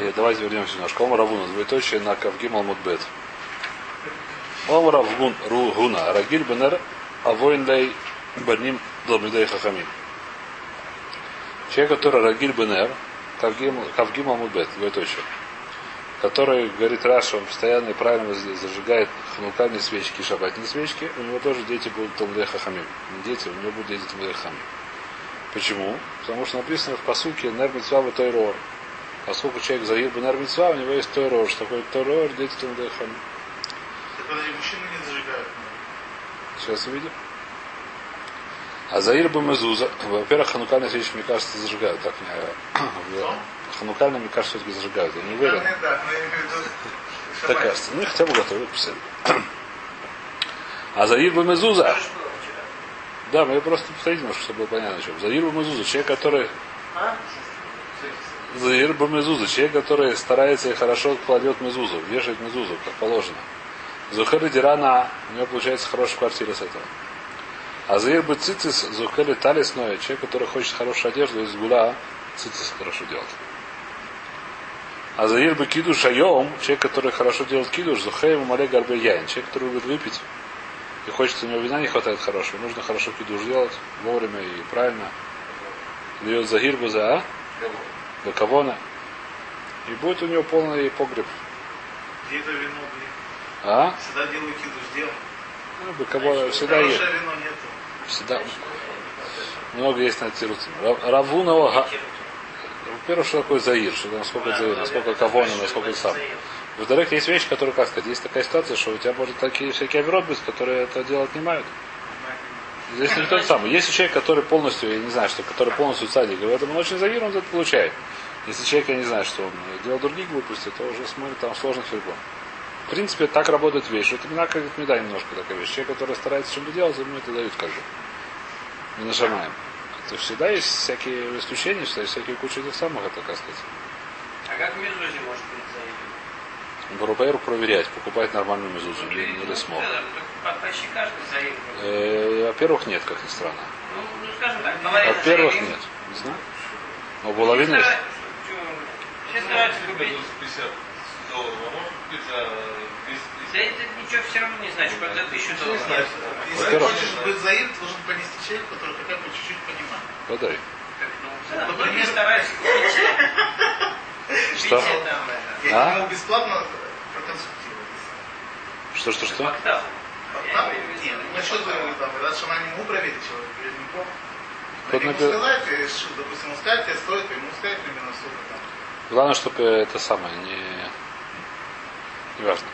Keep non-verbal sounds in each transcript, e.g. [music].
И давайте вернемся немножко. Ом Равуна, двоеточие на Кавгим Алмутбет. Ом Равгун Ругуна, Рагиль Бенер, Авоин Лей Барним Долмидей Хахамин. Человек, который Рагиль Бенер, Кавгим Алмутбет, двоеточие который, говорит Раша, он постоянно и правильно зажигает ханукальные свечки шабатные свечки, у него тоже дети будут Талмудей Хахамим. Не дети, у него будут дети Талмудей Хахамим. Почему? Потому что написано в посуке Нер Митцва Тойрор. Поскольку человек Загир Нер Митцва, у него есть Тойрор. Что такое? Дети Талмудей Хахамим. Так подожди, мужчины не зажигают. Сейчас увидим. А Заир Бамезуза, во-первых, ханукальные свечи, мне кажется, зажигают. Так, мне, ханукальные, мне кажется, все-таки зажигают. Я не уверен. Да, Так кажется. Ну, хотя бы готовят писали. А Заир Бамезуза. Да, мы просто немножко, чтобы было понятно, о чем. Заир Бамезуза, человек, который... Заир Бамезуза, человек, который старается и хорошо кладет мезузу, вешает мезузу, как положено. Зухер Дирана, у него получается хорошая квартира с этого. А Заир бы цицис, Зухер Талисное, человек, который хочет хорошую одежду из гула, цицис хорошо делать. А Заир бы шайом, человек, который хорошо делает кидуш, Зухеем Мале Гарбе Яин, человек, который любит выпить, и хочется, у него вина не хватает хорошего, нужно хорошо кидуш делать, вовремя и правильно. Дает Загир бы за а? Бакавона. И будет у него полный погреб. Где это вино, блин? А? Всегда делаю кидуш делом. Ну, Бакавона всегда есть. Вино нету. Всегда. Много есть на тируте. Равунова. Во-первых, что такое Заир, что насколько Заир, насколько Кавона, насколько сам. Во-вторых, есть вещи, которые, как сказать, есть такая ситуация, что у тебя может такие всякие оверот которые это делать не имеют. Здесь не тот самый. Если человек, который полностью, я не знаю, что, который полностью садик, в этом он очень завир, он это получает. Если человек, я не знаю, что он делал другие глупости, то уже смотрит там сложно все В принципе, так работает вещь. Это не как меда немножко такая вещь. Человек, который старается что-то делать, ему это дают как бы. Не нажимаем. Это всегда есть всякие исключения, всегда есть всякие куча этих самых, это как сказать. А как Мезузи может быть заявлен? Барубейру проверять, покупать нормальную мезузу или, или смог. Да, да, Почти каждый заявлен. Э, во-первых, нет, как ни странно. Ну, ну, скажем так, говорят, Во-первых, нет. Не знаю. Но половина есть. Все стараются купить. 50 долларов, а может купить за 250? Да это ничего все равно не значит, когда тысячу долларов. Если ты Во-первых, хочешь быть заир, ты должен понести человек, который хотя бы чуть-чуть понимает. Подай. Да, Многие стараются купить. Что? Я А? бесплатно проконсультировать. Что, что, что? Багдад. Нет, ну насчет там, что она не могу проверить человека, я не помню. Тут Ему напи- сказать, э, допустим, сказать, тебе стоит, ему сказать примерно сколько там. Главное, чтобы это самое не... Не важно.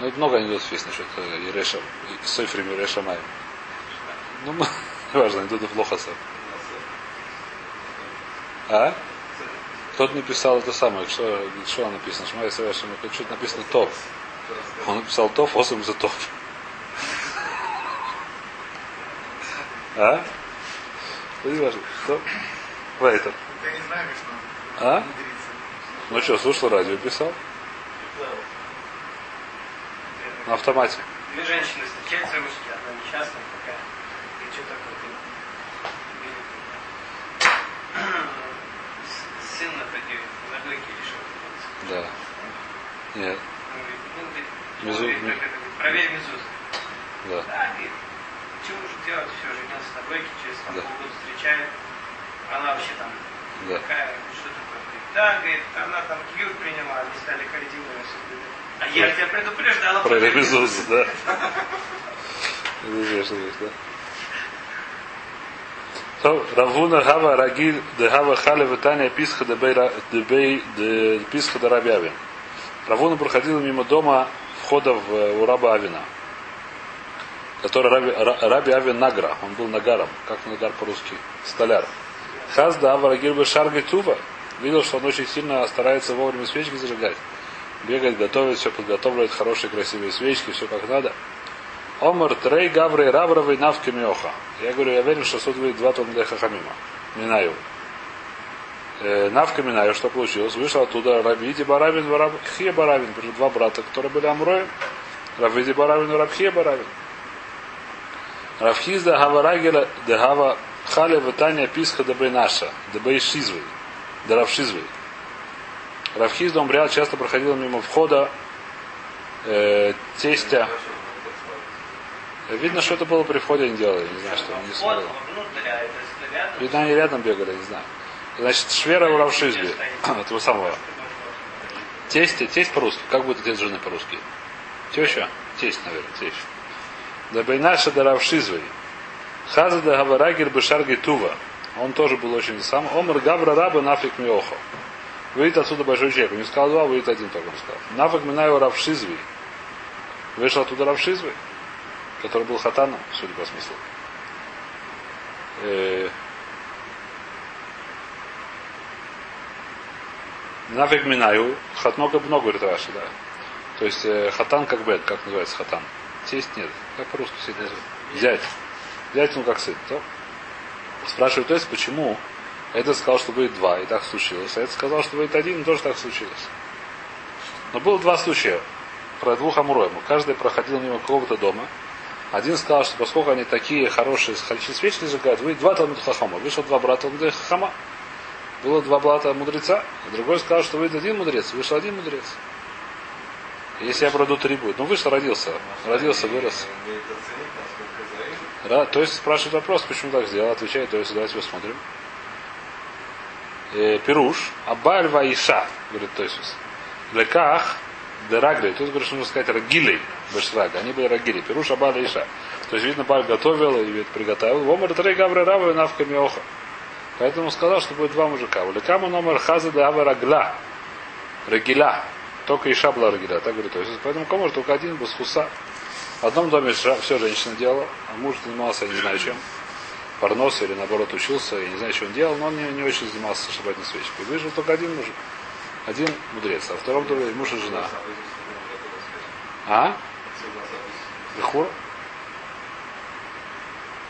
Ну, это много анекдотов есть насчет э, Ереша, Сойфрим Ереша Майм. Ну, [laughs] не важно, анекдоты плохо сам. А? Кто-то написал это самое, что, что написано? Шмай Савашим, что-то написано топ. Он написал топ, осом за топ. А? Ну, не важно. Что? Вайтер. Что А? Ну что, слушал радио, писал? На автомате. Две женщины встречаются русские, одна несчастная такая. И что такое? Сын на дойке решил. Да. Нет. Он говорит, говорит, Мезу- говорит, ми- как это, говорит, проверь мезуз. Да. Да, чего уже делать, все, женился на дойке, через там, Да. полгода встречает. Она вообще там Да. такая, что такое? Говорит, да, говорит, она там кьют приняла, они стали харидимами все А я тебя предупреждала. Про [laughs] Ревизузу, да. [laughs] Известно да. Равуна Гава Рагиль де Гава Хали Витания Писха де Бей Ра- де Бей де Писха Авин. Равуна проходила мимо дома входа в, э, у раба Авина, который Раби, Ра- Раби Авин Награ, он был Нагаром, как Нагар по-русски, столяр. Хаз да Аварагиль Бешарги Тува, видел, что он очень сильно старается вовремя свечки зажигать. Бегает, готовит, все подготавливает, хорошие красивые свечки, все как надо. Омар Трей Гаврей Равровый Навки Миоха. Я говорю, я верю, что суд будет два Талмудей Хахамима. Минаю. Э, Навка Минаю, что получилось? Вышел оттуда Равиди Баравин, Раб Хия Баравин. Пришли два брата, которые были Амроем. Равиди Баравин и Рабхия Баравин. Равхизда Гаварагера Дегава Хали Ватания Писха Дебей Наша. Дебей Шизвей. Дарав Шизвей. Равхизда Умбриал часто проходил мимо входа э, тестя. Видно, что это было при входе, они делали, не знаю, что не смотрел. а. Видно, они рядом бегали, не знаю. Значит, Швера в Равшизбе, этого самого. Тесть, тесть по-русски. Как будет отец жены по-русски? Теща? Тесть, наверное, тесть. Да Байнаша да Равшизвой. Хаза да Гаварагир Бешарги Тува. Он тоже был очень сам. Омар Гавра Раба Нафик Миохо. Выйдет отсюда большой человек. Он не сказал два, выйдет один только он сказал. Нафик Минаю Равшизви. Вышел оттуда Равшизвы, который был хатаном, судя по смыслу. Нафиг Минаю, хатно как много, говорит Раши, да. То есть э, хатан как бет, как называется хатан? Тесть нет. Как по-русски все это называют? Зять. Зять, ну как сын. То? Спрашивает, то есть почему это сказал, что будет два, и так случилось. А это сказал, что будет один, и тоже так случилось. Но было два случая. Про двух амуроем. Каждый проходил мимо какого-то дома. Один сказал, что поскольку они такие хорошие, хочу свечи зажигают, вы два Талмуд Хахама. Вышло два брата Талмуд Хахама. Было два брата мудреца. А другой сказал, что выйдет один мудрец. Вышел один мудрец. Если я пройду три будет. Ну вышел, родился. Родился, вырос. Да, то есть спрашивает вопрос, почему так сделал, отвечает, то есть давайте посмотрим. Э, Пируш, Абаль Ваиша, говорит Тойсус. Леках, Дерагли, тут говорит, нужно сказать Рагилей, Бешрага, они были Рагили. Пируш Абаль Ваиша. То есть, видно, Баль готовил и приготовил. Вомар Трей Гавра Рава и Навка Миоха. Поэтому сказал, что будет два мужика. У Лекама номер Хаза Ава Рагла. Рагиля. Только Иша была Рагиля, так говорит Тойсус. Поэтому кому только один был с Хуса. В одном доме все женщина делала, а муж занимался, я не знаю чем, парнос или наоборот учился, я не знаю, что он делал, но он не, не очень занимался шабатной свечкой. Выжил только один мужик, один мудрец, а втором доме муж и жена. А? Лехура?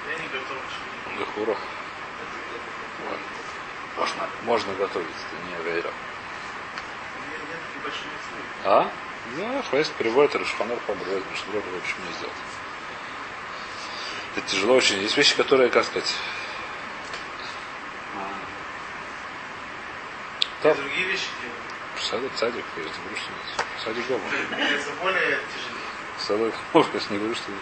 Я не готов к чему. Лехура. Вот. Можно, можно готовить, это не слуги. А? Да, хвест переводит Рашханор Хабрет, что бы почему не сделать. Это тяжело очень. Есть вещи, которые, как сказать. Я Да, другие вещи делаю. садик, садик, я же не говорю, что нет. Садик дома. Это более тяжелее. Садик, [laughs] может, я не говорю, что нет.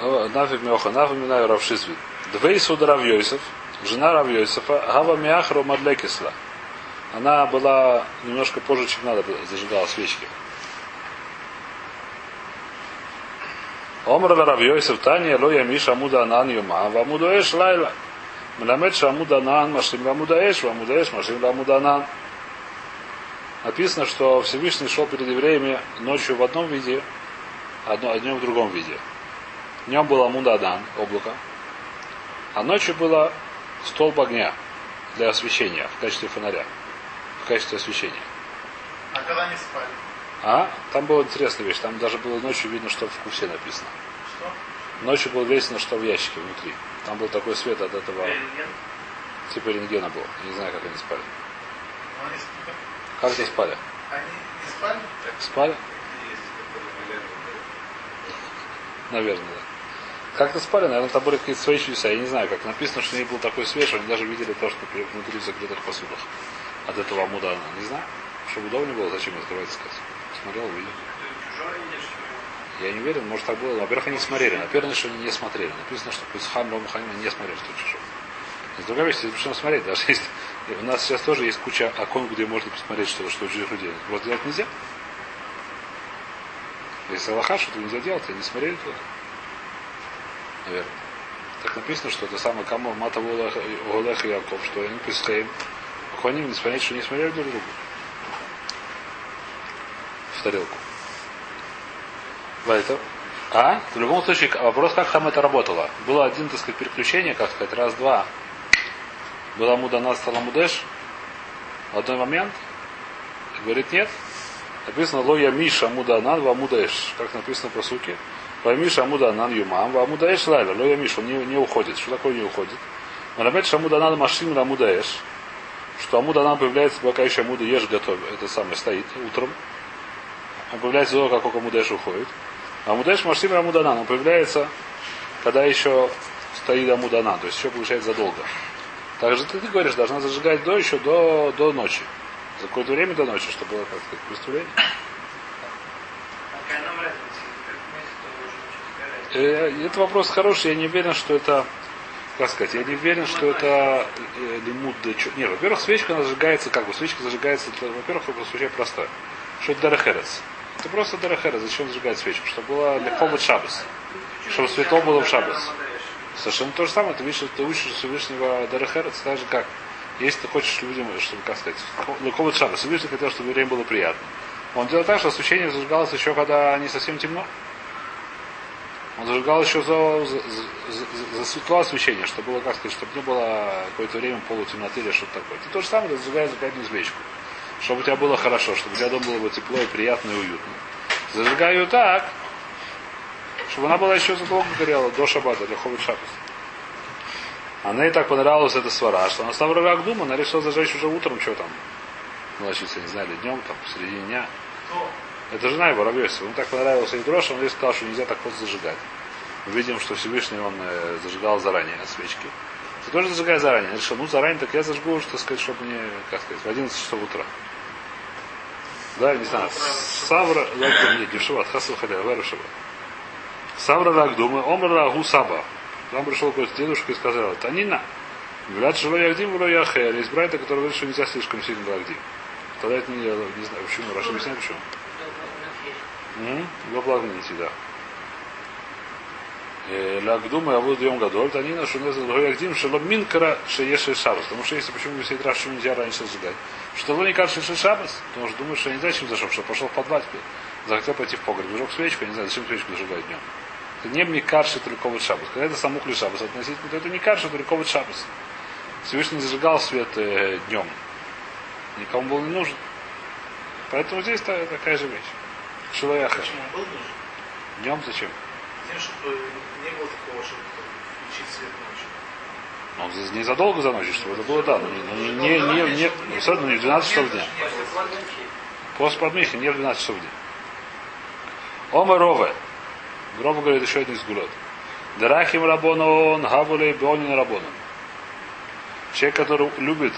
А, Нафиг меоха, нафиг минаю Равшизви. Двей суда Равьойсов, жена Равьойсофа, Гава Миахро Мадлекисла. Она была немножко позже, чем надо, зажигала свечки. Омр Равьойсов Таня Лоя Миша Амуда Анан Юма, Вамуда Эш Лайла. Мламед Шамуда Анан Машим Вамуда Эш, Вамуда Эш Машим Вамуда Анан. Написано, что Всевышний шел перед евреями ночью в одном виде, а днем в другом виде. Днем было Амуда Адан, облако, а ночью было столб огня для освещения в качестве фонаря, в качестве освещения. А когда не спали? А? Там была интересная вещь. Там даже было ночью видно, что в кусе написано. Что? Ночью было весено, что в ящике внутри. Там был такой свет от этого, Рентген. типа рентгена был. Я не знаю, как они спали. Но они, спали. Как они спали? они не спали? Спали? Есть, которые наверное. Как-то спали, наверное, какие-то свои чудеса. Я не знаю, как написано, что у них был такой свет, что они даже видели то, что внутри в закрытых посудах. От этого амуда. Не знаю. Чтобы удобно было, зачем открывать искать. Смотрел, увидел. Я не уверен, может так было. Во-первых, они смотрели. Наверное, что они не смотрели. Написано, что Писхам Ром Ханим не смотрели, что чужой. Есть другая вещь, причем смотреть. Даже есть, у нас сейчас тоже есть куча окон, где можно посмотреть, что, что у чужих людей. Просто делать нельзя. Если Аллаха, что-то нельзя делать, они не смотрели туда. Наверное. Так написано, что это самое кому Мата Олех и Яков, что они Писхаим. Хоним не смотреть, что не смотрели друг другу. В тарелку. Это. А? В любом случае, вопрос, как там это работало. Было один, так сказать, переключение, как сказать, раз-два. Была עמוד הענן, стала עמוד האש. В одной момент. Говорит, нет. Написано לא ימיש עמוד הענן ועמוד האש. Как написано פסוק е. Ва Миша Муданан Юмам ва Мудаэш Лайла. לא ימיש, он не, не уходит. Что такое не уходит? מלמד שעמוד הענן משלים לעמוד האש. Что עמוד הענן появляется, пока еще עמוד האש готов. Это самое стоит утром. Он появляется до того, как только עמוד האש уходит. А Мудаэш Машим ла Муданан. Он появляется, когда еще стоит Амуданан. То есть еще получается задолго. Также ты, ты говоришь, должна зажигать до еще до, до ночи. За какое-то время до ночи, чтобы было, как сказать, представление. Какая нам разница? Как мы, то уже ничего не Э, Это вопрос хороший, я не уверен, что это, как сказать, я не уверен, что это э, чё- Нет, во-первых, свечка она зажигается, как бы, свечка зажигается, во-первых, вопрос очень простой. Что это дарахерец? Это просто дарахерец. Зачем зажигать свечку? Чтобы было легко шабас. Чтобы светло было в шабас. Совершенно то же самое. Ты видишь, ты учишь Всевышнего Дарахерец, так же как, если ты хочешь людям, чтобы, как сказать, легко шабас. Всевышний хотел, чтобы время было приятно. Он делал так, что освещение зажигалось еще, когда не совсем темно. Он зажигал еще за, за, за- за светло освещение, чтобы было, как сказать, чтобы не было какое-то время полутемноты или что-то такое. Ты то же самое зажигаешь зажигательную свечку. Чтобы у тебя было хорошо, чтобы у тебя дома было бы тепло и приятно и уютно. Зажигаю так, чтобы она была еще задолго горела, до шабата, для ховит шабас. Она ей так понравилась эта свара, что она стала рак дума, она решила зажечь уже утром, что там, ночиться, не знаю, или днем, там, в середине дня. Это жена его, Равьёси. Он так понравился дрожь, он ей сказал, что нельзя так вот зажигать. Мы видим, что Всевышний он э, зажигал заранее свечки. Ты тоже зажигай заранее. Я решил, ну заранее, так я зажгу, что сказать, чтобы мне, как сказать, в 11 часов утра. Да, не знаю. Савра, Лагдум, нет, не в Шаббат, Хасал Халя, Вера в Шаббат. Савра Лагдума, Омр Лагу Саба. Там пришел какой-то дедушка и сказал, Танина, Говорят, что Ягдим в Рояхе, есть братья, которые говорят, что нельзя слишком сильно Лагдим. Тогда это не, не знаю, почему. Раша объясняет, почему. Во благословите, да. Лагдума я буду йом гадоль, танина, что не Ягдим, что минкара шееши шабас. Потому что если почему все раз, что нельзя раньше сжигать. Что не кажется, что шабас, потому что думаешь, что не знаю, чем зашел, что пошел в подвал теперь. Захотел пойти в погреб, зажег свечку, я не знаю, зачем свечку зажигать днем. Это не мне карши только шабас. Когда это самухли шабас относительно, то это не карши только шабас. Всевышний зажигал свет э, днем. Никому был не нужен. Поэтому здесь та- такая же вещь. Шилаяха. Почему он был нужен? Днем зачем? Тем, чтобы не было такого, чтобы включить свет ночью. Ну, за- не задолго за ночью, чтобы это было да. но Не, не, не, не, не, ну, особенно не в 12 часов дня. После подмихи, не в 12 часов дня. Ома Рове. Гроба говорит еще один из гулот. Дарахим Рабонон, Гавулей Беонин Рабонон. Человек, который любит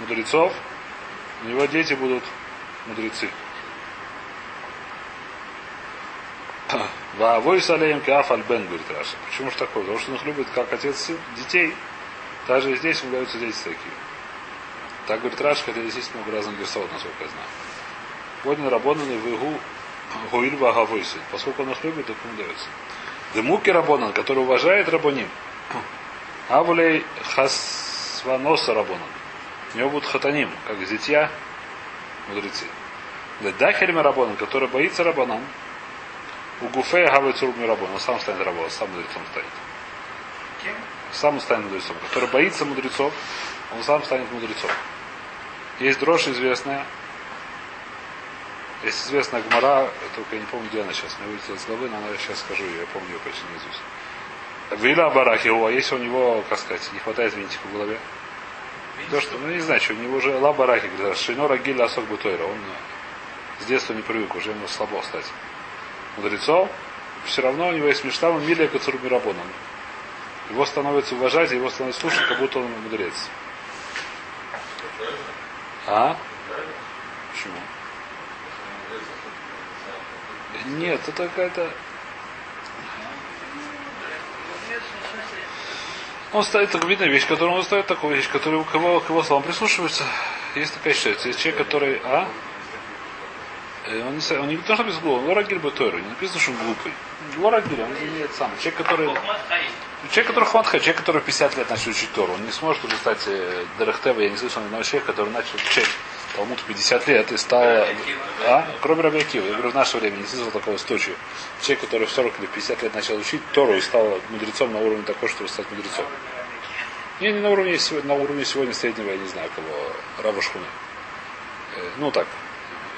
мудрецов, у него дети будут мудрецы. Ваавой салеем каф альбен, говорит Раша. Почему же такое? Потому что он их любит как отец детей. Даже и здесь ему даются дети такие. Так говорит Раша, хотя здесь есть много разных герсот, насколько я знаю. Поднял Рабонан и выгу Гуильва Гавойсы. Поскольку он их любит, так ему дается. Демуки Рабонан, который уважает Рабоним. Авулей Хасваноса Рабонан. У него будут хатаним, как зятья мудрецы. Дахельма Рабонан, который боится Рабанан. У Гуфея Гавой Цурб Рабон. Он сам станет рабом, сам мудрецом станет. Кем? Сам станет мудрецом. Который боится мудрецов, он сам станет мудрецом. Есть дрожь известная. Есть известная гмара, только я не помню, где она сейчас. Мне вылетела из головы, но она я сейчас скажу ее, я помню ее почти наизусть. Вила Барахи, а если у него, как сказать, не хватает винтика в голове. То, что, ну не знаю, что у него уже ла барахи, говорят, Шино Рагиль Асок Бутойра. Он с детства не привык, уже ему слабо стать мудрецов. Все равно у него есть мечта, Милия Кацур Мирабон. Его становится уважать, его становится слушать, как будто он мудрец. А? Почему? Нет, это какая-то... Он ставит так видная вещь, которую он ставит такую вещь, которую к его, к его словам прислушивается. Есть такая считается. Есть человек, который. А? Э, Он не, он не то, что без глупого, он рагиль бетойру. Не написано, что он глупый. Лорагиль, он не это сам. Человек, который. Человек, который хватха, человек, который в 50 лет начал учить Тору, он не сможет уже стать э, Дерехтева, я не слышал ни одного человека, который начал учить Талмуд в 50 лет и стал... А? Кроме Раби Акива. Я говорю, в наше время не слышал такого случая. Человек, который в 40 или 50 лет начал учить Тору и стал мудрецом на уровне такой, чтобы стать мудрецом. Не, не на уровне, на уровне сегодня среднего, я не знаю кого, Раба Шхуны. Э, Ну так,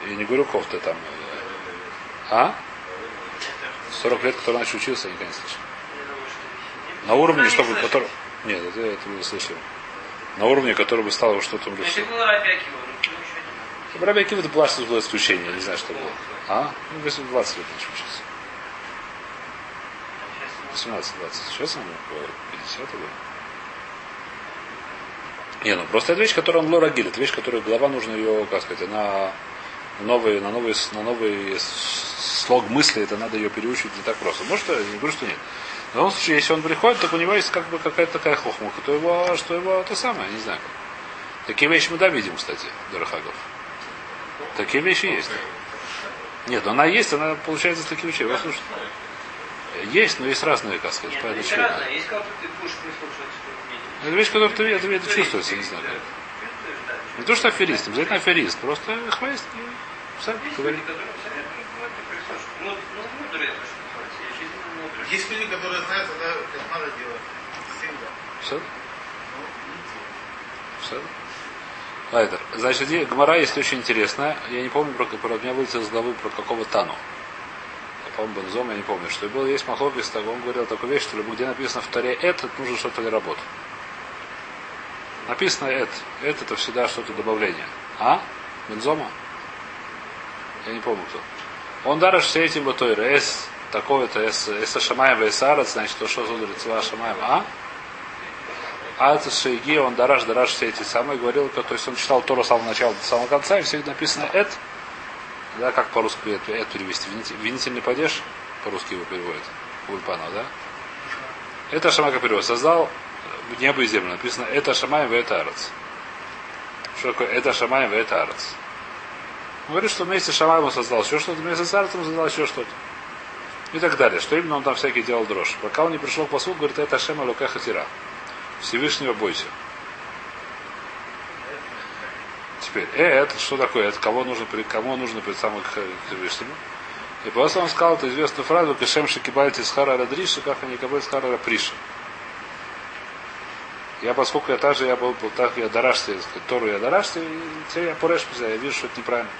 я не говорю кофты там. А? 40 лет, который начал учиться, я никогда не слышал. На уровне, чтобы... Который... Нет, это это не слышал. На уровне, который бы стал что-то Это мудрецом. был Раби Акива, ну почему еще не Раби Акива это было, что было исключение, не знаю, что было. А? Ну, 20 лет начал учиться. 18-20. Сейчас около 50 или? Не, ну просто это вещь, которую он лорагиль, это вещь, которую голова нужно ее, как сказать, на новый, на новый, на новый слог мысли, это надо ее переучить не так просто. Может, я не говорю, что нет. В любом случае, если он приходит, так у него есть как бы какая-то такая хохмуха, то его, что его то самое, не знаю. Такие вещи мы да видим, кстати, Дорохагов. Такие вещи есть. Нет, она есть, она получается из таких. Вы слушайте. Есть, но есть разные, сказать, Нет, по ну, есть разное. Есть кого-то ты будешь прислушиваться. Это вещь, которую ты, это, это чувствуется, не знаю. как. Не то, что аферист, обязательно аферист, просто хваст и сам говорит. Ну, ну, это мудрые. Есть люди, которые знают, когда, как надо делать. Всегда. Все? Ну. Все? Лайдер. Значит, здесь Гмара есть очень интересная. Я не помню, про, про у меня вылетел из головы про какого Тану. Я помню, Бензом, я не помню. Что был, есть Махлокис, так он говорил такую вещь, что где написано в Таре это, нужно что-то для работы. Написано это. Это это всегда что-то добавление. А? Бензома? Я не помню кто. Он дараш все эти батойры. С такое-то, С, С Шамаем, С Арец, значит, то что зудри Цва Шамаем. А? А это Шейги, он дараш, дараш все эти самые, говорил, то есть он читал Тору с самого начала до самого конца, и всегда написано эт, да, как по-русски это, это перевести, Винитель- винительный падеж, по-русски его переводит, Ульпана, да? Это Шамай как перевод, создал небо и землю, написано это Шамай в это Арец. Что такое это Шамай в это Арец? Он говорит, что вместе с Шамаем он создал еще что-то, вместе с Арцем создал еще что-то. И так далее. Что именно он там всякий делал дрожь. Пока он не пришел к послу, говорит, это Шема Лукаха Тира. Всевышнего бойся. Теперь, э, это что такое? Это кого нужно, кому нужно перед самым Всевышнему? И после он сказал эту известную фразу, Кешем Шикибальти с Харара Дриша, как они кабель с Харара Приша. Я, поскольку я также, я был, был так, я сказать, Тору я дарашься, и теперь я пореш я вижу, что это неправильно.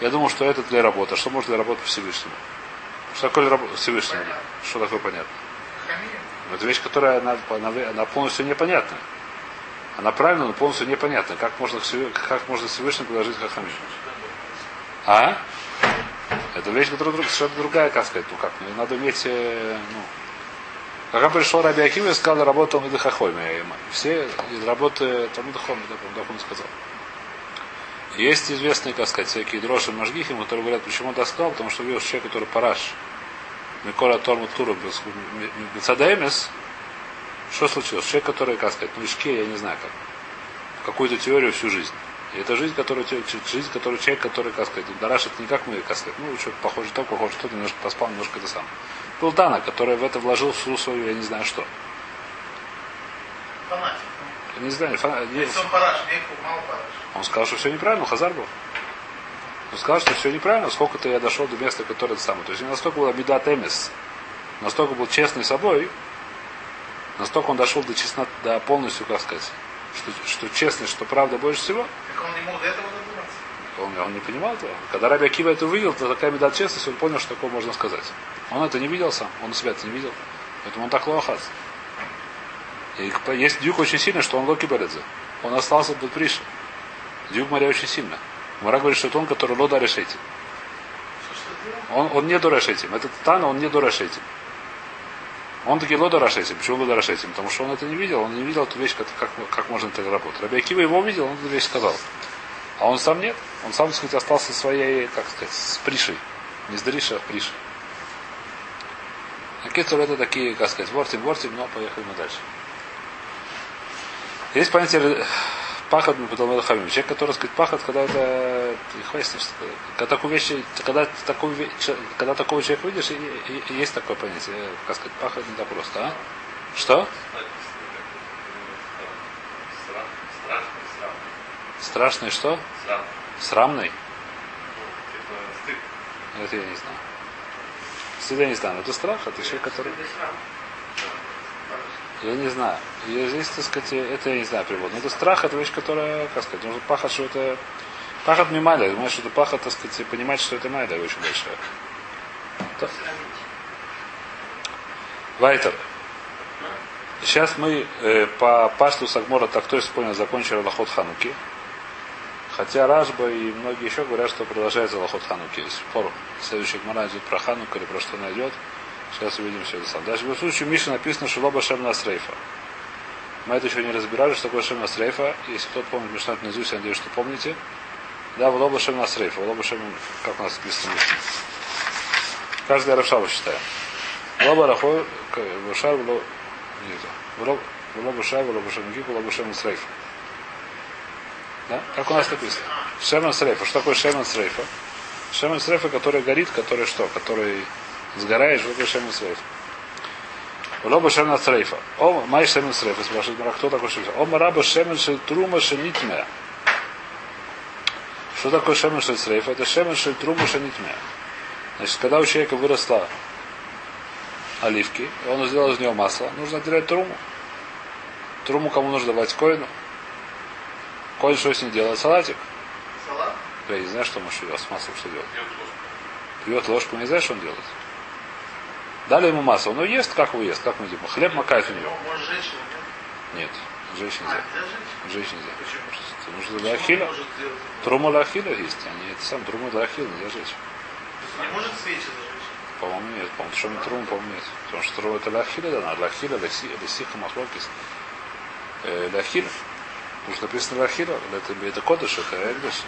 Я думал, что это для работы. А что может для работы Всевышнему? Что такое для работы Всевышнему? Понятно. Что такое понятно? Но это вещь, которая она, она, она полностью непонятна. Она правильно, но полностью непонятна. Как можно, как можно Всевышнему предложить Хахамим? А? Это вещь, которая друг- совершенно другая, как сказать. Ну как, ну, надо иметь, э, ну... Когда пришел Раби Акива и сказал, работал Талмида Хахойма. Все из работы Талмида Хойма, да, он сказал. Есть известные, как сказать, всякие дрожжи Машгихим, которые говорят, почему он так сказал, потому что видишь человек, который параш, Микола Тормут Туру Бецадемис, что случилось? Человек, который, как сказать, ну, Ишке, я не знаю как, какую-то теорию всю жизнь. И это жизнь, которую, те- жизнь, которую человек, который, как сказать, Дараш, это не как мы, как сказать, ну, что-то похоже то, похоже то, немножко поспал, немножко это сам. Был Тана, который в это вложил всю свою, я не знаю что. Фанатик. Не знаю, фа- не- Если он параш, он сказал, что все неправильно, Хазар был. Он сказал, что все неправильно, сколько-то я дошел до места, которое это самое. То есть у него настолько была беда Темис, настолько был честный собой, настолько он дошел до честноты, до полностью, как сказать, что, что честность, что правда больше всего, Так он мог до этого. Он, он не понимал этого. Когда Раби Акива это увидел, то такая беда честности, он понял, что такое можно сказать. Он это не видел сам, он себя это не видел. Поэтому он так лохаз. И есть дюк очень сильно, что он локи Бередзе. Он остался под Приши. Дюк Мария очень сильно. Мара говорит, что это он, который лода решетим. Он, он не дорешетим. Этот Тана, он не дорешетим. Он таки лода решетим. Почему лода решетим? Потому что он это не видел. Он не видел эту вещь, как, как, как можно это работать. Раби Акива его видел, он эту вещь сказал. А он сам нет. Он сам, так сказать, остался своей, как сказать, с Пришей. Не с Дриша, а Пришей. А Кецур это такие, как сказать, вортим, вортим, но поехали мы дальше. Есть понятие пахот мы хамим. Человек, который сказать пахот, когда это хвастишь, когда такую вещь, когда такую когда такого человека видишь, и- и- и есть такое понятие, как сказать, пахот не так просто, а? Что? Страшный, срам. Страшный что? Срам. Срамный? Ну, типа, стыд. Это я не знаю. Стыда не знаю. Это страх, это человек, который... Я не знаю. И здесь, так сказать, это я не знаю перевод. Но это страх, это вещь, которая, как сказать, нужно пахать, что это... Пахот мимайда. Я думаю, что это пахот, так сказать, понимать, что это майда очень большая. Так. Вайтер. Сейчас мы э, по пашту Сагмора так то есть понял, закончили Лохот Хануки. Хотя Рашба и многие еще говорят, что продолжается Лохот Хануки. Пор следующий Гмара идет про Хануку или про что она идет. Сейчас увидим все это сам. Даже в случае Миши написано, что Лоба Шем Насрейфа. Мы это еще не разбирали, что такое Шем Насрейфа. Если кто-то помнит Мишнат наизусть, я надеюсь, что помните. Да, Волоба Шем Насрейфа. Волоба Шем, как у нас написано есть. Каждый Рашава считаем. Волоба Рахой, Вушар, Волоба... Нет, Волоба Шай, Волоба Шем Гик, Волоба Шем Насрейфа. Да? Как у нас написано? Шемен Срейфа. Что такое Шемен Срейфа? Шемен Срейфа, который горит, который что? Который сгорает, что такое Шемен Срейфа? Лоба Шемен Срейфа. О, май Шемен Срейфа. Спрашивает кто такой Шемен О, Мараба Шемен Трума Шенитмея. Что такое Шемен Срейфа? Это Шемен Трума Шенитмея. Значит, когда у человека выросла оливки, он сделал из нее масло, нужно отделять труму. Труму кому нужно давать? Коину. Коин что с ним делает? Салатик. Салат? Я не знаю, что муж делает с маслом, что делает. Пьет ложку, не знаешь, что он делает? Дали ему масло. Он ест, как его ест, как мы едим. Хлеб макает в него. Может женщина, нет? Нет, женщин А, нельзя. для женщин? Нельзя. Почему? Это нужно для сделать? Трума для ахиля есть. Они это сам трума для ахиля нельзя жечь. Не может свечи зажечь? По-моему, нет. По-моему, что не трум, по-моему, нет. Потому что трума это для ахиля дана. Для ахиля, для си- для сиха махлокис. Э, Для ахиля. Потому что написано для ахиля. Это, это кодыш, это эрдыш.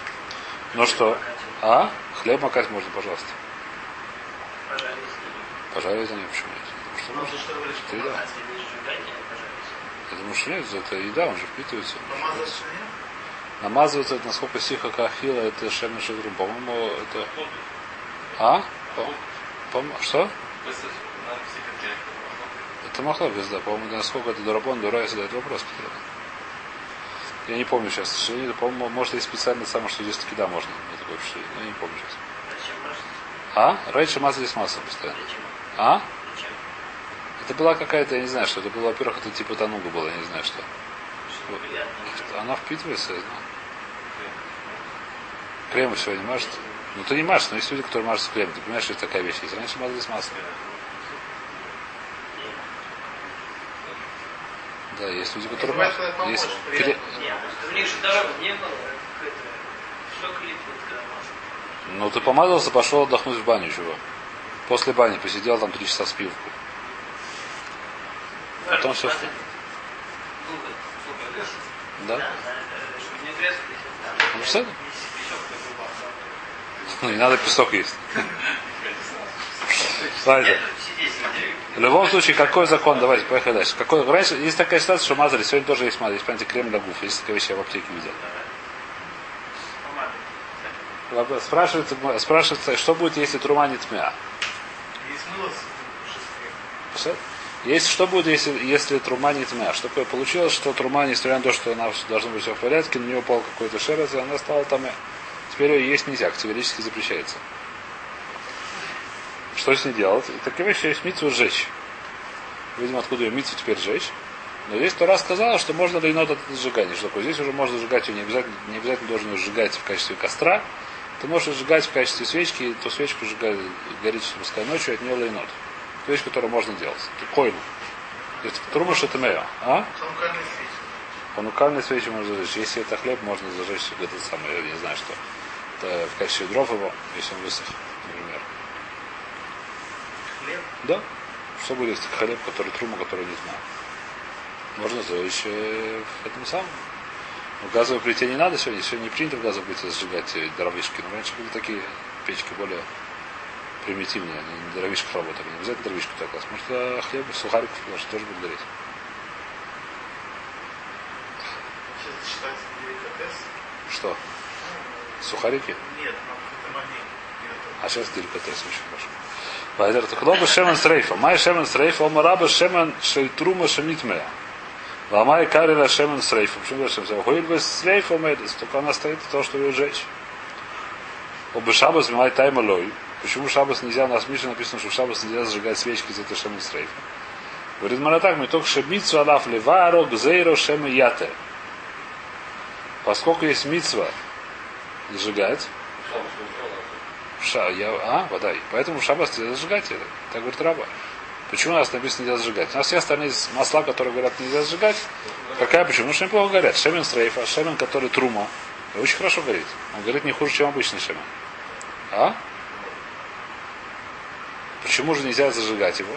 Ну что? А? Хлеб макать можно, пожалуйста. Пожарить они почему нет? Потому что можно. ты что говоришь? Ты да. Я думаю, что нет, это еда, он же впитывается. Намазывается, это насколько сиха кахила, это шемен шедрум. По-моему, это... А? По- по- Что? Это махлокис, да. По-моему, насколько это Дурабон, Дура, задает вопрос. Петр. Я не помню сейчас, сожалению. По-моему, может, есть специально самое, что здесь таки да, можно. Я такое впечатление, но я не помню сейчас. А? Раньше масса здесь масса постоянно. А? Это была какая-то, я не знаю, что это было, во-первых, это типа тануга было, я не знаю, что. Она впитывается, я знаю. Крем сегодня мажет. Ну ты не мажешь, но есть люди, которые мажут с кремом. Ты понимаешь, что это такая вещь есть. Раньше мазали с маслом. Да, есть люди, которые Бывает, Есть приятно. Нет, у них же дорога не было. Что клипнет? Ну ты помазался, пошел отдохнуть в баню, чего. После бани посидел там три часа с пивку. Потом все. Да? Чтобы не трескались. Ну, был. Ну, не надо песок есть. [laughs] Смотрите. В любом случае, какой закон? Давайте, поехали дальше. Какой, раньше есть такая ситуация, что мазали. Сегодня тоже есть мазали. Есть, понимаете, крем для гуф. Есть такая вещь, я в аптеке видел. Спрашивается, спрашивается, что будет, если трума не тмя? Есть что будет, если, если трума не тмя? Что такое получилось, что трума, несмотря на то, что она должна быть все в порядке, на нее упал какой-то шерез, и она стала там. Теперь ее есть нельзя, категорически запрещается. Что с ней делать? И такая вещь есть митцву сжечь. Видимо, откуда ее митцву теперь сжечь. Но здесь Тора сказала, что можно лейнот от сжигания. Что такое? Здесь уже можно сжигать ее, не обязательно, не обязательно должен ее сжигать в качестве костра. Ты можешь сжигать в качестве свечки, и ту свечку сжигать, горит, пускай ночью, от нее лейнот. Ту вещь, которую можно делать. Ты койлу. Это трумаш это мея. А? Ханукальные свечи можно зажечь. Если это хлеб, можно зажечь это самое, я не знаю что. Это в качестве дров его, если он высох, например. Хлеб. Да. Что будет, если хлеб, который трума, который не знаю. Можно зажечь э, в этом самом. В газовой плите не надо сегодня. Сегодня не принято в газовой плите сжигать э, дровишки. Но раньше были такие печки более примитивные. Они на дровишках работали. Не обязательно дровишку так класть. Может, э, хлеб, сухариков положить, тоже будет гореть. Что? Сухарики? Нет, но. А сейчас деликатес очень хорошо. Вайдер Тухлоба Шемен Срейфа. Май Шемен Срейфа, Омараба Шемен Шельтрума Шемитмея. Ламай Карила Шемен Срейфа. Почему даже Шемен Хуиль бы Срейфа Медис. Только она стоит того, чтобы ее сжечь. Оба Шабас Май Тайма Лой. Почему Шабас нельзя? У нас в написано, что в Шабас нельзя зажигать свечки из этой Шемен Срейфа. Говорит Маратак, мы только Шемицу Алаф Леваро Гзейро Шеме Яте. Поскольку есть мицва зажигать, Ша, я, а, вода. Поэтому в нельзя зажигать это. Так говорит раба. Почему у нас написано нельзя зажигать? У нас все остальные масла, которые говорят нельзя зажигать. Какая почему? Что они плохо горят. Шемен стрейфа, шемен, который трума. Очень хорошо горит. Он горит не хуже, чем обычный шемен. А? Почему же нельзя зажигать его?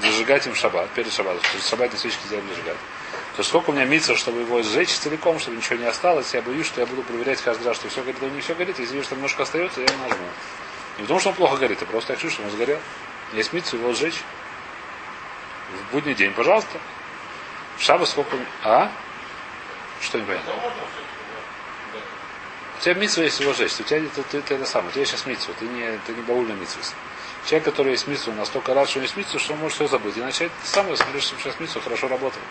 Зажигать им шаббат, перед шаббатом. Шаббатные свечки нельзя зажигать. То сколько у меня митцев, чтобы его сжечь целиком, чтобы ничего не осталось, я боюсь, что я буду проверять каждый раз, что все горит, или не все горит, если вижу, что немножко остается, я нажму. Не потому, что он плохо горит, а просто я хочу, чтобы он сгорел. Есть митцу его сжечь. В будний день, пожалуйста. В шабу сколько... А? Что не понятно? У тебя митсва есть его жесть. У тебя ты, ты, ты это самое. У тебя сейчас митсва. Ты не, ты не баульный митсва. Человек, который есть митсва, настолько рад, что есть митсва, что он может все забыть. И начать ты сам смотришь, что сейчас митсва хорошо работает.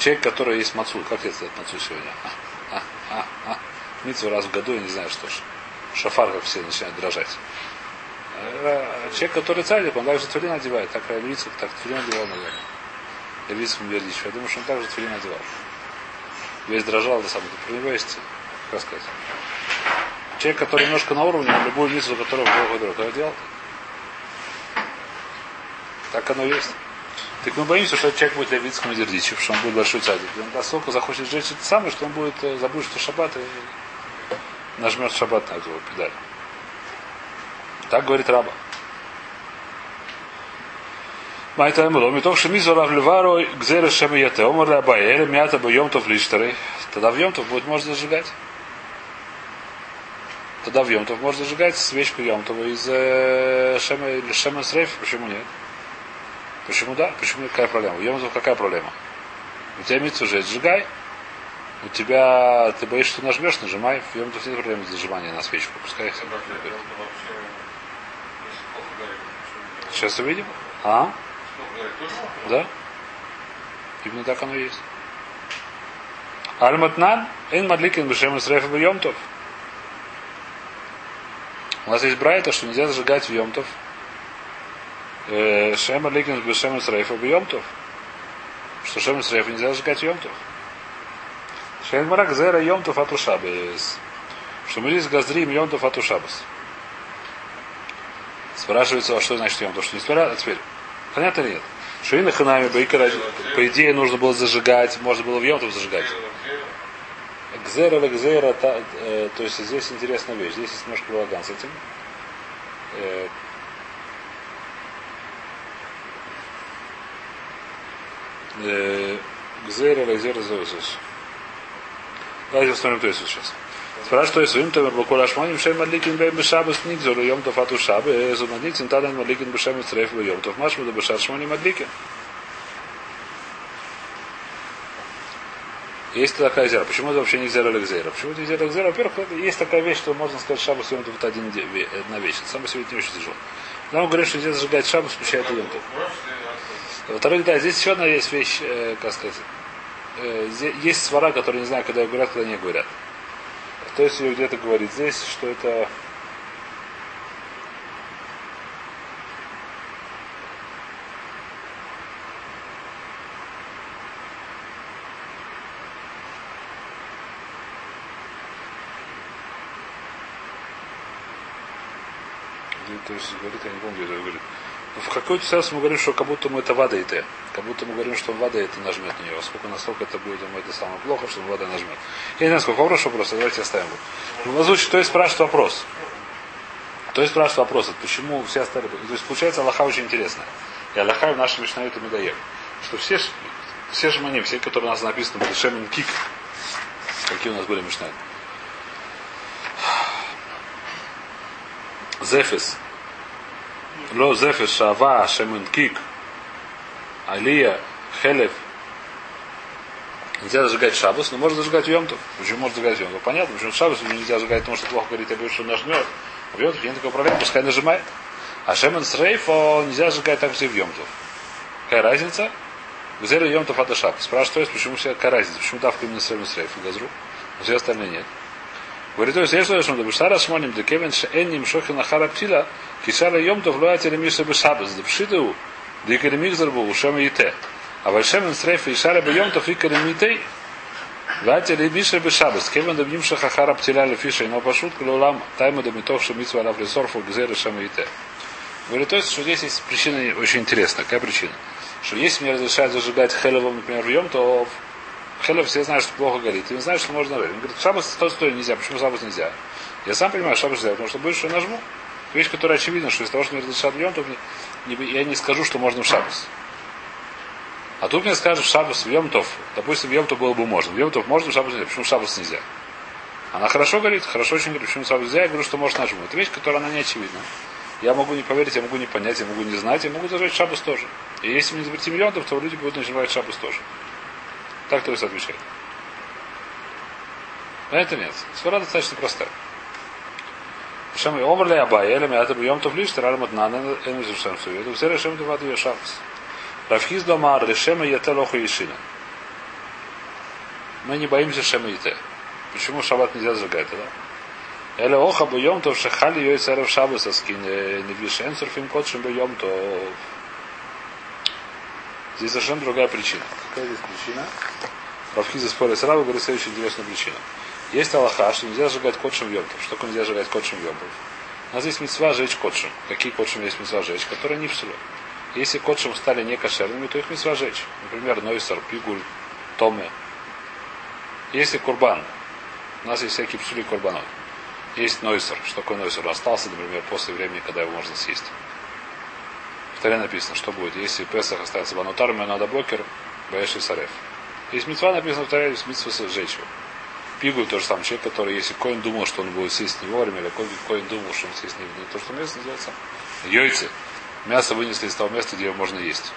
Человек, который есть мацу. Как это мацу сегодня? А, а, а, а. Раз в году, я не знаю, что ж. Шафар, как все начинают дрожать. А, человек, который царь, он также тфилин одевает. Так левица, так тфилин одевал, наверное. Левица Мвердич. Я думаю, что он также тфилин одевал весь дрожал, до самого. Про него есть, как сказать. Человек, который немножко на уровне, он любую миссу, которого Бог делал. Так оно есть. Так мы боимся, что человек будет левитскому дердичу, что он будет большой цадик. Он настолько захочет сжечь это самое, что он будет э, забудет, что шаббат и нажмет шаббат на эту педаль. Так говорит раба. Майта Эмру, Миток Шемизу Равлевару Гзера Шемиете, Омар Рабаэль, Мята Бьемтов Лиштеры. Тогда в Йомтов будет можно зажигать. Тогда в Йомтов можно зажигать свечку Йомтова из э, Шема, Шема Срейф, почему нет? Почему да? Почему какая проблема? В йомтов какая проблема? У тебя митцу уже сжигай. У тебя, ты боишься, что нажмешь, нажимай. В йомтов нет проблем с зажиманием на свечку. Пускай их Сейчас увидим. А? Да? Именно так оно и есть. Альматнан, эн мадликин бешем исрефа в йомтов. У нас есть брайта, что нельзя зажигать в йомтов. Э, шем мадликин бешем исрефа в йомтов. Что шем исрефа нельзя зажигать в йомтов. Шем марак зера йомтов атушабес. Что мы здесь газрим йомтов атушабес. Спрашивается, а что значит йомтов? Что не спрашивают, а теперь. Понятно или нет? Шуина ханами бейкара, по идее, нужно было зажигать, можно было в Йомтов зажигать. Гзера или гзера, э, то есть здесь интересная вещь. Здесь есть немножко балаган с этим. Э, э, Или гзера зоусус. Давайте посмотрим, то есть сейчас. Спрашивает, если им то бакула шманим шем мадликин бей бешабас нигзор йом то фату шабы, эзу мадликин тадан мадликин бешем цреф йом то машму да бешат шмани мадликин. Есть такая зера. Почему это вообще не зера лексера? Почему это зера лексера? Во-первых, есть такая вещь, что можно сказать шабас йом вот один, одна вещь. Это само себе не очень тяжело. Нам говорят, что нельзя зажигать шабас, включая йом Во-вторых, здесь еще одна есть вещь, э, как сказать, э, есть свара, которые не знаю, когда говорят, когда не говорят. То есть ее где-то говорит здесь, что это то есть говорит, я не помню, где это говорит. Но в какой-то сенс мы говорим, что как будто мы это вада и те. Как будто мы говорим, что вода это нажмет на него. Сколько насколько это будет ему это самое плохо, что вода нажмет. Я не знаю, сколько вопрос просто, давайте оставим. Ну, озвучит, кто и спрашивает вопрос. Кто и спрашивает вопрос, почему все остальные. То есть получается Аллаха очень интересная. И Аллаха в нашем Мишнае это Медаев. Что все, все жмани, все, которые у нас написаны, были Шемин Кик. Какие у нас были Мишнае? Зефис. Ло Зефис Шава Шемин Кик. Алия, Хелев. Нельзя зажигать шабус, но можно зажигать йомтов. Почему можно зажигать йомтов? Понятно, почему шабус нельзя зажигать, потому что плохо говорит, я боюсь, что нажмет. В йомтов нет такой проблемы, пускай нажимает. А шемен с нельзя зажигать так все в йомтов. Какая разница? Гзер йомтов это шабус. Спрашивают, почему все какая разница? Почему давка именно шемен с газру? А все остальные нет. Говорит, то есть, я что что Бешара шмоним де кевен шеэнним шохин ахара птила, кишара йомтов лоя телемиша бешабас. Да пшиту, да икари мигзар был, ушем ите. А вальшем срейф и шара йомтов икари митей, Вати ребиша бешабас. Кевен да бним шахахара птиля лефиша, но пошут клюлам тайма да митов шамитсва алав лесорфу гзера шем ите. Говорит, то есть, что здесь есть причина очень интересная. Какая причина? Что если мне разрешают зажигать хелевом, например, в йом, то Хелев все знают, что плохо горит. И не знают, что можно жарить. Он говорит, шабас то стоит нельзя. Почему шабас нельзя? Я сам понимаю, шабас нельзя, потому что больше я нажму. Вещь, которая очевидна, что из того, что мне разрешат йом, то не, я не скажу, что можно в шабас. А тут мне скажут, в Шабас, в Йомтов, допустим, в Йомтов было бы можно. В Йомтов можно, в Шабас нельзя. Почему в Шабас нельзя? Она хорошо говорит, хорошо очень говорит, почему в Шабас нельзя. Я говорю, что может нажму. Это вещь, которая она не очевидна. Я могу не поверить, я могу не понять, я могу не знать, я могу зажечь Шабас тоже. И если мы не запретим Йомтов, то люди будут нажимать Шабас тоже. Так то есть отвечает. Но это нет. Свара достаточно простая. Шем и омр ли абай, элем я тебе йом тов лишь, тарар матнан, эн из шем су. Это все решем ты вату шабас. Равхиз дома решема ете лоху ешина. Мы не боимся шема ете. Почему шаббат нельзя зажигать тогда? Эле оха бы йом тов шахали йой царев шабас аскин не вишен сурфим кот шем бы йом тов. Здесь совершенно другая причина. Какая здесь причина? Равхиза спорит с Равой, говорит следующую интересную причину. Есть Аллаха, что нельзя сжигать котшем йомтов. Что такое нельзя сжигать котшем йомтов? У нас есть мецва жечь котшем. Какие котшем есть мецва жечь? Которые не в село. Если котшем стали не кошерными, то их мецва жечь. Например, нойсер, пигуль, томе. Если курбан, у нас есть всякие псули курбанот. Есть нойсер. Что такое нойсер? Остался, например, после времени, когда его можно съесть. Таре написано, что будет. Если Песах остается банутар, надо блокер, боишь и сарев. Есть мецва написано в Таре, есть мецва сжечь его. Пигу то же самое человек, который, если Коин думал, что он будет съесть не вовремя, или Коин думал, что он съесть не то, что место называется Йойцы. Мясо вынесли из того места, где его можно есть.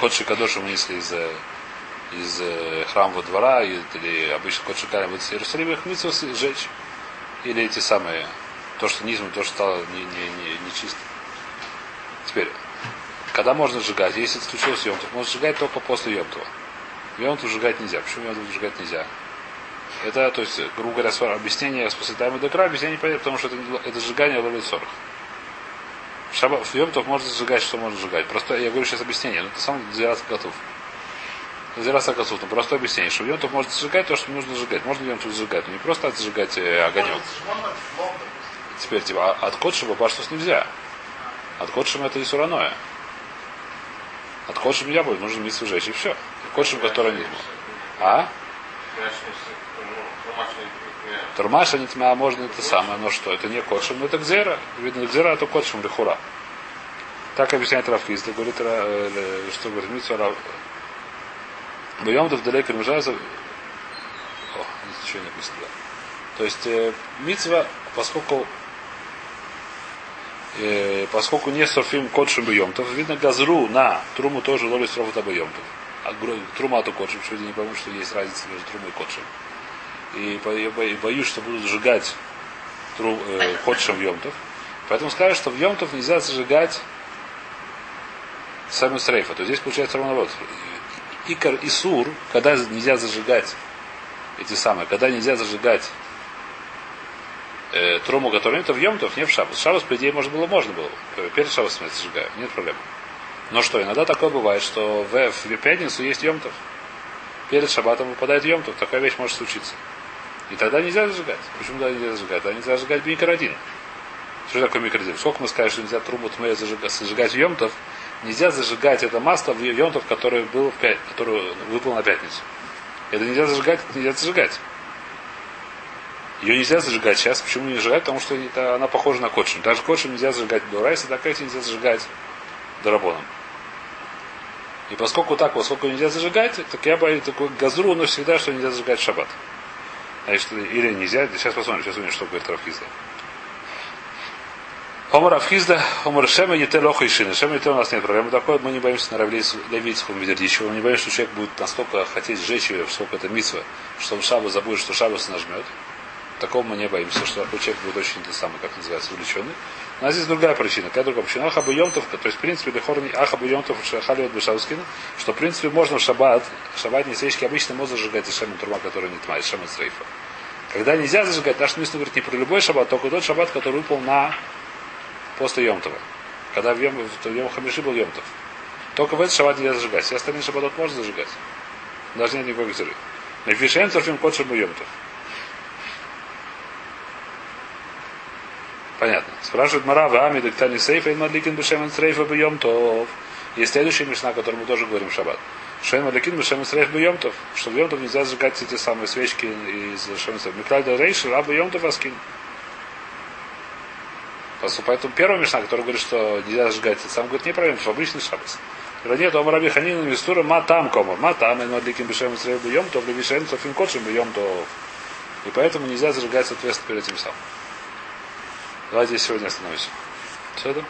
Кот Шикадоша вынесли из, из храмового двора, или обычно кот Шикарем вынесли из Иерусалима, их митцву сжечь. Или эти самые, то, что низм, то, что стало не, не, не, не чисто. Теперь, когда можно сжигать? Если это случилось Йомтов, можно сжигать только после Йомтова. Йомтов сжигать нельзя. Почему Йомтов сжигать нельзя? Это, то есть, грубо говоря, объяснение с до края, объяснение понятно, потому что это, это сжигание ловит сорок. В, шаба, в Йомтов можно сжигать, что можно сжигать. Просто я говорю сейчас объяснение, но это сам Зирас готов. Зирас готов, но просто объяснение, что в Йомтов можно сжигать то, что нужно сжигать. Можно Йомтов сжигать, но не просто сжигать э, огонек. Теперь, типа, от Котшева баштус нельзя. От Котшева это и сураное. От Котшева нельзя будет, нужно мисс сжечь, и все. Котшев, который не А? Турмаша не тьма, можно это самое, но что? Это не котшем, но это гзера. Видно, гзера это котшем лихура. Так объясняет Рафиз, говорит, э, что говорит Митсу Рав. Боем в далеко мужаза. О, ничего не написано. То есть э, Митсва, поскольку э, поскольку не сорфим котшем бьемтов, видно газру на труму тоже лоли срофута бьемтов. А трума то котшем, что люди не поймут, что есть разница между трумой и котшем и боюсь, что будут сжигать тру, э, ходшем Йомтов. Поэтому скажут, что в Йомтов нельзя зажигать сами стрейфа. То здесь получается ровно вот. Икар и Сур, когда нельзя зажигать эти самые, когда нельзя зажигать э, труму, которая нет, в Йомтов, не в Шабас. Шабас, по идее, можно было, можно было. Перед Шабасом это зажигаю, нет проблем. Но что, иногда такое бывает, что в, в пятницу есть Йомтов. Перед Шабатом выпадает Йомтов. Такая вещь может случиться. И тогда нельзя зажигать. Почему тогда нельзя зажигать? Тогда нельзя зажигать микродин. Что такое микродин? Сколько мы скажем, что нельзя трубу тмея зажигать, зажигать йомтов, нельзя зажигать это масло в йомтов, который был в пять, который выпал на пятницу. Это нельзя зажигать, это нельзя зажигать. Ее нельзя зажигать сейчас. Почему не зажигать? Потому что это, она похожа на котшин. Даже котшин нельзя зажигать до райса, так эти нельзя зажигать дарабоном. И поскольку так, поскольку нельзя зажигать, так я боюсь такой газру, но всегда, что нельзя зажигать в шаббат. Значит, или нельзя. Сейчас посмотрим, сейчас увидим, что говорит Рафхизда. Омар Рафхизда, Омар Шема Ете Лоха и Шина. Шема у нас нет проблемы такой, мы не боимся на Левицком Ведердичеву, мы не боимся, что человек будет настолько хотеть сжечь ее, сколько это митсва, что он шабу забудет, что шабус нажмет. Такого мы не боимся, что такой человек будет очень, это самый, как называется, увлеченный. У нас здесь другая причина. Какая другая причина? Ахабу Йомтов, то есть, в принципе, Лехорни Ахабу Йомтов Халиот Бешаускина, что, в принципе, можно в шаббат, шаббатные свечки обычно можно зажигать из турма, который не тма, из шема стрейфа. Когда нельзя зажигать, наш Мисс говорит не про любой шаббат, только тот шаббат, который выпал на после Йомтова. Когда в Йом, в Йом Хамиши был Йомтов. Только в этот шаббат нельзя зажигать. Все остальные шаббатот можно зажигать. Даже нет никакой гзыры. Мефишем царфим кот шабу Йомтов. Понятно. Спрашивает Марава, Ами, Дектани Сейфа, и Мадликин Бешемен Срейфа Бьем Тов. Есть следующая мишна, о которой мы тоже говорим в шаббат. Шен Мадликин Бешемен Срейф Бьемтов. Что в Йомтов нельзя зажигать эти самые свечки из Шемен Срейф. Миклальда Рейш, Раба Йомтов Аскин. Поэтому первая мишна, которая говорит, что нельзя зажигать, сам говорит, не проблема, в обычный шаббат. Нет, он раби ханина мистура ма там комар. Ма там, но диким бешем среб бьем, то бешем софин кодшим бьем, то и поэтому нельзя зажигать соответственно перед этим самым. Давайте сегодня остановимся. Все это?